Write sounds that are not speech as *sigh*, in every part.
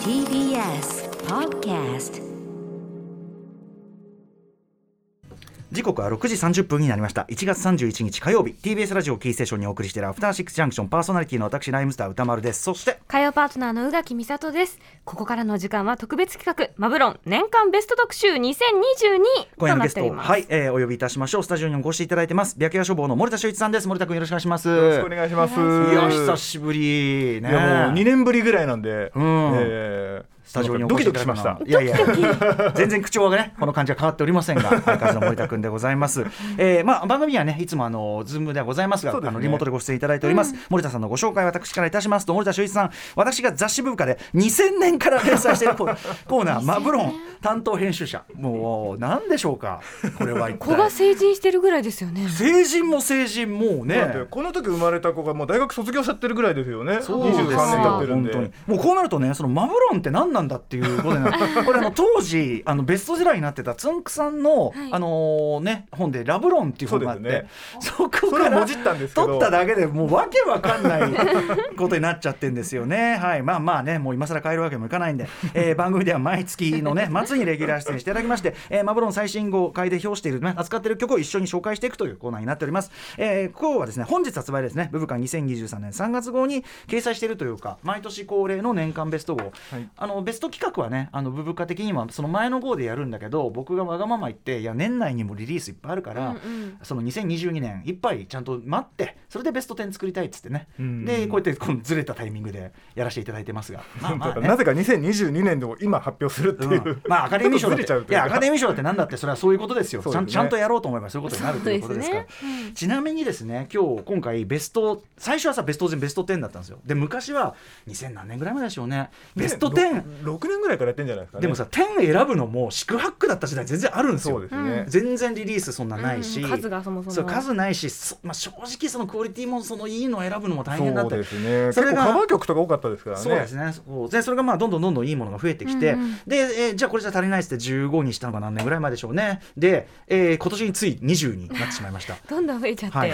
TBS Podcast 時刻は6時30分になりました。1月31日火曜日。TBS ラジオキーステーションにお送りしているアフターシックスジャンクション。パーソナリティの私ライムスター歌丸です。そして火曜パートナーの宇垣美里です。ここからの時間は特別企画マブロン年間ベスト特集2022今夜のゲストとなっております。はい、えー、お呼びいたしましょう。スタジオにお越しいただいてます。白夜消防の森田修一さんです。森田君よろしくお願いします。よろしくお願いします。いや久しぶりね。いやもう2年ぶりぐらいなんで、うん。えースタジオにおド越しいたキドキしました。だいたいやいや。全然口調がねこの感じは変わっておりませんが *laughs* 相変わらずの森田君でございます、えー、まあ番組はねいつもあのズームではございますがね。あのリモートでご出演いただいております、森田さんのご紹介を私からいたしますと森田修一さん私が雑誌部下で2000年から連載しているコーナー *laughs* マブ論担当編集者。もう何でしょうか？これは一子が体成人してるぐらいですよね。成人も成人もうね。この時生まれた子がもう大学卒業しちゃってるぐらいですよね。そうですよ。23年経ってるんで。本当に。もうこうなるとねそのマブ論って何なんだっていうことになるこれあの当時あのベストセラーになってたつんくさんの、はい。あのーね本で「LOVE 論」っていう本があってそ,、そうこからもじったんですけど。取っただけでもうわけわかんないことになっちゃってんですよね。*laughs* はい。まあまあねもう今更変えるわけにもいかないんで、えー *laughs* 番組では毎月のね末にレギュラー出演していただきまして、えーマブロン最新号会で表している、ね、扱っている曲を一緒に紹介していくというコーナーになっております、えー、今日はですね本日発売ですね。ブブカン2023年3月号に掲載しているというか毎年恒例の年間ベスト号、はい。あのベスト企画はねあのブブカ的にはその前の号でやるんだけど僕がわがまま言っていや年内にもリリースいっぱいあるから、うんうん。その2022年いっぱいちゃんと待ってそれでベスト10作りたいっつってね、うん。でこうやってこのずれたタイミングでやらせていただいてますが、まあまあね。なぜか2022年でも今発表するっていう、うん。まあアカデミー賞だってい *laughs* やアカデミー賞だってなんだってそれはそういうことですよ。ねちゃんちゃんとやろうと思えばそういうことになるということですから。ね。うん。ちなみにですね今日今回ベスト最初はさベスト10ベスト10だったんですよ。で昔は2000何年ぐらい前でしょうね。ベスト10、6年ぐらいからやってんじゃないですかね。でもさ10選ぶのも四苦八苦だった時代全然あるんですよ。そうですね。全然リリースそんなないし、うん。数がそもそも。そう数ないし、そまあ、正直そのクオリティもそのいいのを選ぶのも大変だった。りそうですね。それが結構カバー曲とか多かったですからね。そうですね。そう。でそれがまあどんどんどんどんいいものが増えてきて、うんうん。で、えーじゃあこれじゃ足りないっつって15にしたのが何年ぐらい前でしょうね。で、えー今年につい20になってしまいました。*laughs* どんどん増えちゃって、はい。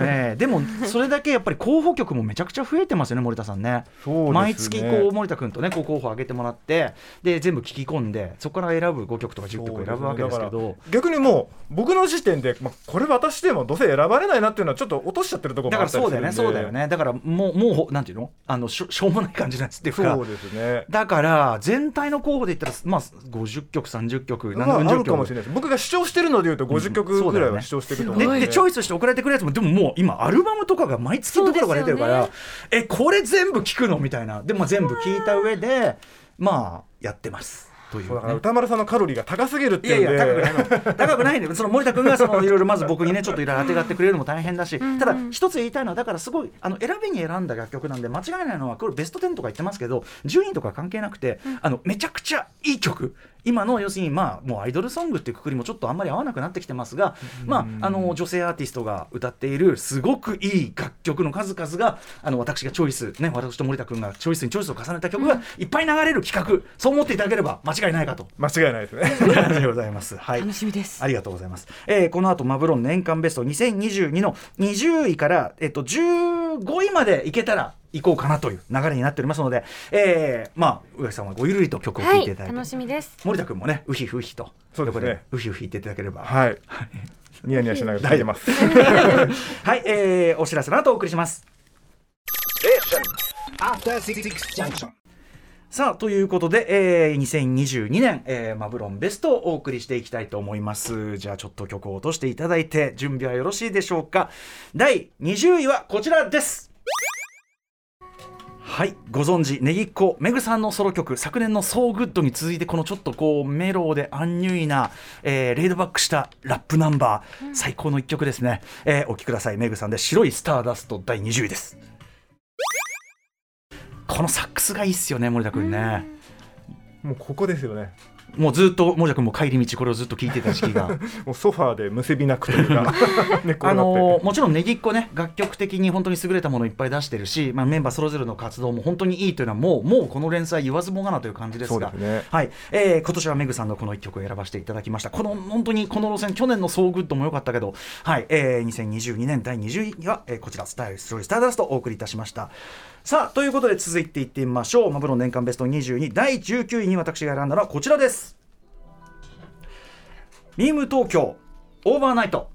えーでもそれだけやっぱり候補曲もめちゃくちゃ増えてますよね森田さんね。そうですね。毎月こう森田君とねこう候補上げてもらってで全部聞き込んでそこから選ぶ5曲とか10曲選ぶわけですけど。ね。だから逆にもう僕の時点で、まあ、これ私でもどうせ選ばれないなっていうのはちょっと落としちゃってるところだからもあったりするんで。そうだよねそうだよね。だからもうもうなんていうの？あのしょしょうもない感じのやつっていうか。そうですね。だから全体の候補で言ったらまあ50曲30曲まあ、あ40るかもし曲れないです。僕が主張してるのでいうと50曲ぐらいは主張してると思でうんで,、でチョイスして送られてくるやつもでももう今アルバムとかが毎月のところが出てるから、そうえこれ全部聞くの？みたいな。でも全部聞いた上でまあやってます。という、ね。そうだから。歌丸さんのカロリーが高すぎるっていやいいうんで。や高くないの。高くないんでその森田君がそのいろいろまず僕にねちょっといろいろ当てがってくれるのも大変だし。ただ一つ言いたいのはだからすごいあの選びに選んだ楽曲なんで間違いないのはこれベスト10とか言ってますけど順位とか関係なくてあのめちゃくちゃいい曲。今の要するにまあもうアイドルソングっていうくくりもちょっとあんまり合わなくなってきてますがまああの女性アーティストが歌っているすごくいい楽曲の数々があの私がチョイスね私と森田君がチョイスにチョイスを重ねた曲がいっぱい流れる企画。そう思っていただければ間違いないかと。間違いないですねでございます。*laughs* はい。楽しみですありがとうございます。えーこの後マブロン年間ベスト2022の20位からえっと15位までいけたら行こうかなという流れになっておりますので、えーまあ上木さんはごゆるりと曲を聴はいいていただいて、楽しみです森田君もねウヒウヒとそうですね横ウヒウヒ言っていただければ。はいニヤニヤしながら *laughs* 聞いてますはい、えーお知らせの後お送りします。After Six Junction. さあということで、えー、2022年、えーマブロンベストをお送りしていきたいと思います。じゃあちょっと曲を落としていただいて準備はよろしいでしょうか。第20位はこちらです。はいご存知ねぎっこめぐさんのソロ曲昨年の「So Good」に続いてこのちょっとこうメローでアンニュイな、えーレイドバックしたラップナンバー、最高の一曲ですね、えーお聴きください。めぐさんで「白いスターダスト」第20位です。このサックスがいいっすよね森田君ね、もうここですよね。もうずっと森田君も帰り道これをずっと聞いてた時期が。*laughs* もうソファーで結びなくというか。*laughs* あのーもちろんねぎっこね楽曲的に本当に優れたものをいっぱい出してるし、まあ、メンバーそれぞれの活動も本当にいいというのはもうもうこの連載言わずもがなという感じですが。ね。はい。えー今年はメグさんのこの一曲を選ばせていただきました。この本当にこの路線去年の「ソーグッドも良かったけど、はい。えー2022年第20位は、えーこちら「スタイルスロースターダスト」お送りいたしましたさあということで続いていってみましょう。マブ論年間ベスト22第19位に私が選んだのはこちらです。ミーム東京 Overnight。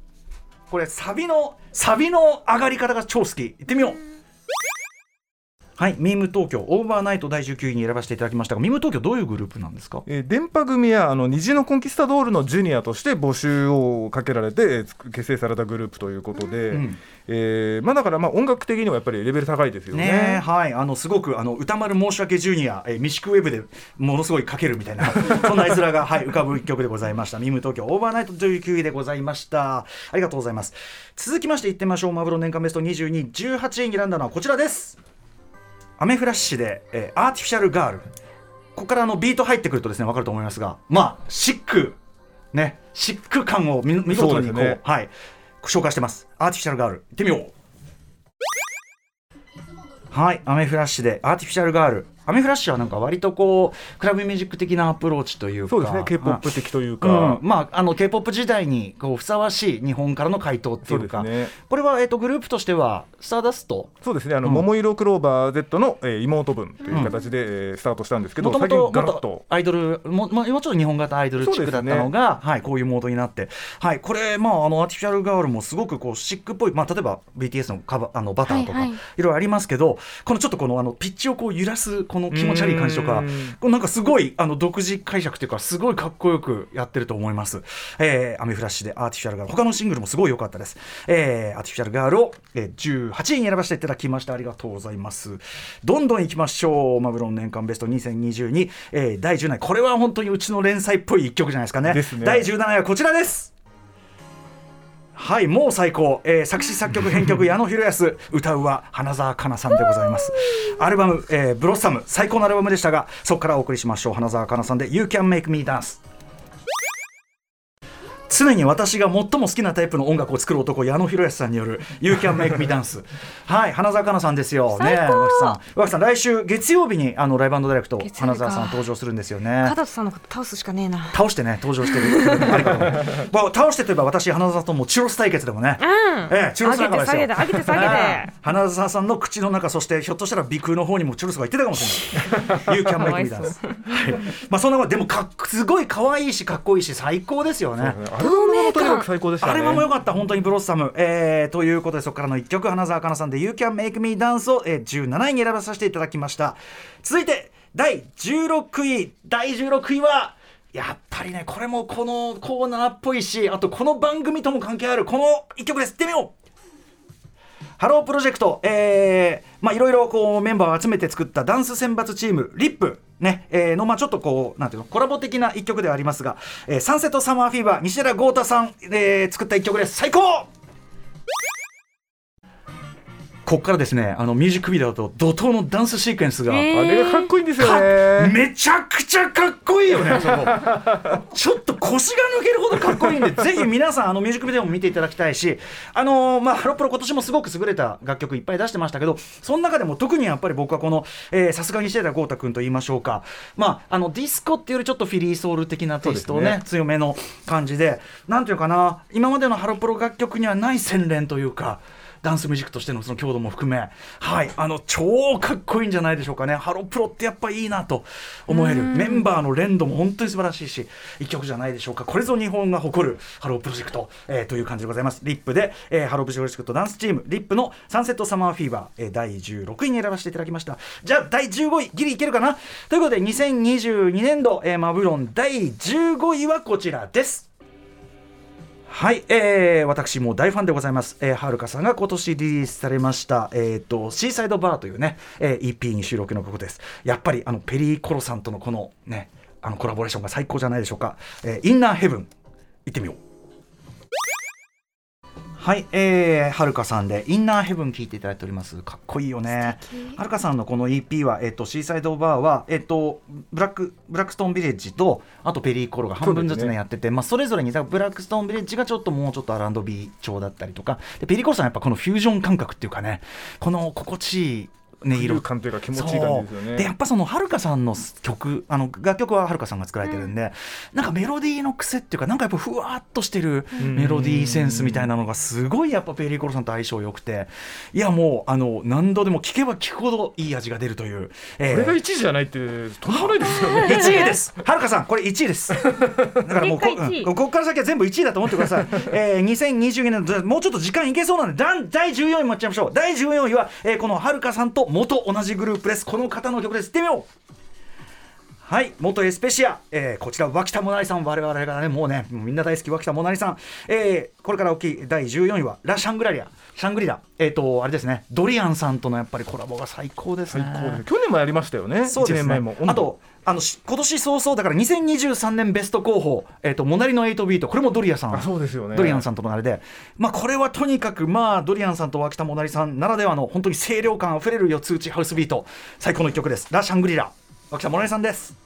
これサビのサビの上がり方が超好き。いってみよう。はい、ミーム東京 Overnight 第19位に選ばせていただきましたが、ミーム東京どういうグループなんですか？えーでんぱ組やあの虹のコンキスタドールのジュニアとして募集をかけられて、結成されたグループということで、うんえーまあ、だからまあ音楽的にはやっぱりレベル高いですよね。ねえはい、あのすごくあの宇多丸申し訳ジュニア、えー、ミシクウェブでものすごいかけるみたいな、*laughs* そんな絵面が、はい、浮かぶ一曲でございました。ミーム東京 Overnight 19位でございました。ありがとうございます。続きましていってみましょう。マブ論年間ベスト22、18位に選んだのはこちらです。アメフラっシで、えー Artificial Girl。ここからあのビート入ってくるとですね、わかると思いますが、まあ、シック、ね、シック感を見見事にこう、ねはい、紹介してます。アーティフィシャルガール、行ってみよう。はい、アメフラッシュでアーティフィシャルガール。アメフラッシュはなんか割とこうクラブミュージック的なアプローチというか、そうですね。K-POP 的というか、うん、まああの K-POP 時代にこうふさわしい日本からの回答っていうか、そうですね。これはえっとグループとしてはスターダスト？そうですね。あの、うん。桃色クローバー Z の、えー妹分という形で、えースタートしたんですけど、もとも最近とガラッと。アイドルも、まあ、もうちょっと日本型アイドル地区だったのが、はい、こういうモードになって、はい、これ、まあ、あのアーティフィシャルガールもすごくこうシックっぽい、まあ、例えば BTS のカバあのバターとか、はいいはい。ろいろありますけどこのちょっとこのあのピッチをこう揺らすこの気持ち悪い感じとかこれなんかすごいあの独自解釈というかすごいかっこよくやってると思います、えー、アメフラッシュでアーティフィシャルガール他のシングルもすごい良かったです、えー、アーティフィシャルガールを、えー、18位に選ばせていただきました。ありがとうございます。どんどんいきましょう。マブロン年間ベスト2022、えー、第17位。これは本当にうちの連載っぽい一曲じゃないですかね。ね。第17位はこちらですはいもう最高、えー作詞作曲編曲矢野博康歌うは花澤香菜さんでございます。アルバム、えーブロッサム最高のアルバムでしたがそこからお送りしましょう。花澤香菜さんで You Can Make Me Dance 常に私が最も好きなタイプの音楽を作る男矢野博康さんによる You Can Make Me Dance *laughs* はい花澤香菜さんですよ。ね最高。上木さん。上木さん来週月曜日にあのライブダイレクト花澤さん登場するんですよね。加藤さんのこと倒すしかねえな。倒してね登場してる。*laughs* ありがとう。まあ倒してといえば私花澤ともチュロス対決でもね、うん。ええチュロス仲間ですよ。て下げて上げて下げええて。*laughs* 花澤さんの口の中そしてひょっとしたら鼻腔の方にもチュロスが言ってたかもしれない。You can か make me dance はい。まあそんなことでもかっすごい可愛いしかっこいいし最高ですよねアルバムもとにかく最高でしたね。あれはもう良かった、本当にブロッサム。えー、ということで、そこからの1曲、花澤香菜さんで You Can Make Me Dance を、えー、17位に選ばさせていただきました。続いて、第16位、第16位は、やっぱりね、これもこのコーナーっぽいし、あとこの番組とも関係ある、この1曲です。行ってみようハロープロジェクト、えーまあいろいろこうメンバーを集めて作ったダンス選抜チーム、リップ、ね、えーの、まあちょっとこう、なんていうの、コラボ的な一曲ではありますが、えー Sunset Summer Fever、西寺豪太さん、えー作った一曲です。最高ここからですね、あのミュージックビデオと怒涛のダンスシークエンスが、えー。あれがかっこいいんですよかね。めちゃくちゃかっこいいよね、*laughs* ちょっと腰が抜けるほどかっこいいんで、*laughs* ぜひ皆さん、あのミュージックビデオも見ていただきたいし、あのーまあ、ハロプロ、今年もすごく優れた楽曲いっぱい出してましたけど、その中でも特にやっぱり僕はこの、えーさすがにしてた豪太君と言いましょうか、まあ、あのディスコっていうよりちょっとフィリーソウル的なテイストをね、そうです強めの感じで、なんていうかな、今までのハロプロ楽曲にはない洗練というか、ダンスミュージックとしてのその強度も含め、はい、あの超かっこいいんじゃないでしょうかね、ハロプロってやっぱいいなと思える、メンバーの連動も本当に素晴らしいし、一曲じゃないでしょうか、これぞ日本が誇るハロープロジェクト、えーという感じでございます。リップで、えーハロープロジェクトダンスチーム、リップの Sunset Summer Fever、えー第16位に選ばせていただきました。じゃあ、第15位、ギリいけるかな？ということで、2022年度、えーマブ論第15位はこちらです。はい、えー、私も大ファンでございます。えー、 HALLCA さんが今年リリースされました、えっ、と、 Seaside Bar というね、えー EP に収録の曲です。やっぱり、あの、 PellyColo さんとのこのね、あの、コラボレーションが最高じゃないでしょうか。えーインナーヘブン、行ってみよう。はい、えー、はるかさんでインナーヘブン聞いていただいております。かっこいいよね。はるかさんのこの EP は、えっ、と、シーサイドバーは、えっ、と、ブラック、ブラックストーンビレッジと、あとペリーコロが半分ずつね、ねやってて、まあ、それぞれに、ブラックストーンビレッジがちょっともうちょっと R&B 調だったりとか、で、ペリーコロさんはやっぱこのフュージョン感覚っていうかね、この心地いい、音色。感というか気持ちいい感じですよね。でやっぱそのはるかさんの曲あの楽曲ははるかさんが作られてるんで、なんかメロディーの癖っていうかなんかやっぱふわっとしてるメロディーセンスみたいなのがすごいやっぱペリーコロさんと相性良くて。いやもうあの何度でも聴けば聴くほどいい味が出るという、えー。これが1位じゃないってとんでもないですよね。*laughs* 1位です。はるかさん、これ1位です。*laughs* だからもうこ、結果1位。うんここから先は全部1位だと思ってください。えー、2022年のもうちょっと時間いけそうなんで、第14位もやっちゃいましょう。第14位は、えーこのはるかさんと元同じグループです。この方の曲です。行ってみよう。はい元エスペシア、えーこちら脇田もなりさん。我々がねもうねもうみんな大好き脇田もなりさん、えーこれから大きい第14位はラ・シャングラリア。シャングリラ。えっ、とあれですね。ドリアンさんとのやっぱりコラボが最高です最ね高です。去年もやりましたよね。1そうですね。年前も。あとあのし今年早々だから2023年ベスト候補、えっとモナリの8ビート。これもドリアさん。あそうですよね。ドリアンさんとのあれで、まあ、これはとにかく、まあ、ドリアンさんと脇田モナリさんならではの本当に清涼感あふれる四つ打ちハウスビート。最高の一曲です。ラ・シャングリラ脇田モナリさんです。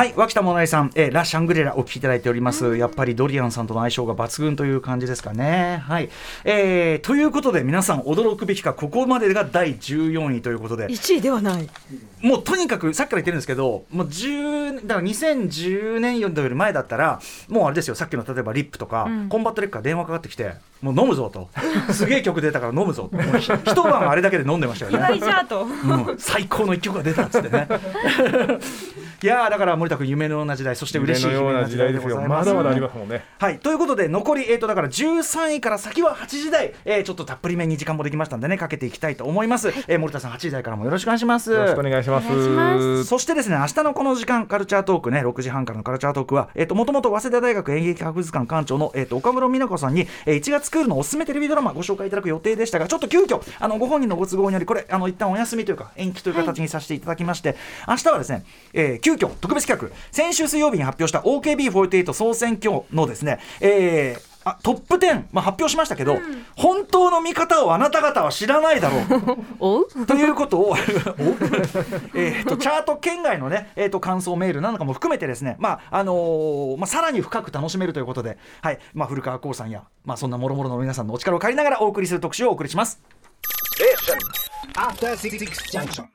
はい脇田もなりさん、えーラ・シャングリラお聴きいただいております、やっぱりドリアンさんとの相性が抜群という感じですかね。はい。えーということで皆さん驚くべきかここまでが第14位ということで。1位ではない。もうとにかくさっきから言ってるんですけどもう10だから2010年より前だったらもうあれですよさっきの例えばリップとか、うん。コンバット REC から電話かかってきてもう飲むぞと。*laughs* すげえ曲出たから飲むぞ一晩あれだけで飲んでましたよね。*laughs* うん最高の一曲が出たっつってねいやーだから森田君夢のような時代そして嬉しい夢のような時代ですよ。まだまだありすますもんね。はいということで残り、えー、とだから13位から先は8時台、えーちょっとたっぷりめに時間もできましたんでねかけていきたいと思います、えー森田さん8時台からもよろしくお願いします。よろしくお願いします。そしてですね明日のこの時間カルチャートークね6時半からのカルチャートークはえっ、ともともと早稲田大学演劇博物館館長の、えー、と岡室美奈子さんに、えー1月クールのおすすめテレビドラマご紹介いただく予定でしたがちょっと急遽あのご本人のご都合によりこれあの一旦お休みというか延期という形にさせていただきまして、明日はですね、えー急遽特別企画。先週水曜日に発表した OKB48 総選挙のですね、えーあトップ10、まあ、発表しましたけど、本当の見方をあなた方は知らないだろう。*laughs* ということを *laughs* お *laughs* えーとチャート圏外のね、えー、と感想メールなんかも含めてですね、まああのーまあ、さらに深く楽しめるということで、はい。まあ、古川光さんや、まあ、そんなもろもろの皆さんのお力を借りながらお送りする特集をお送りします。After Six Junction.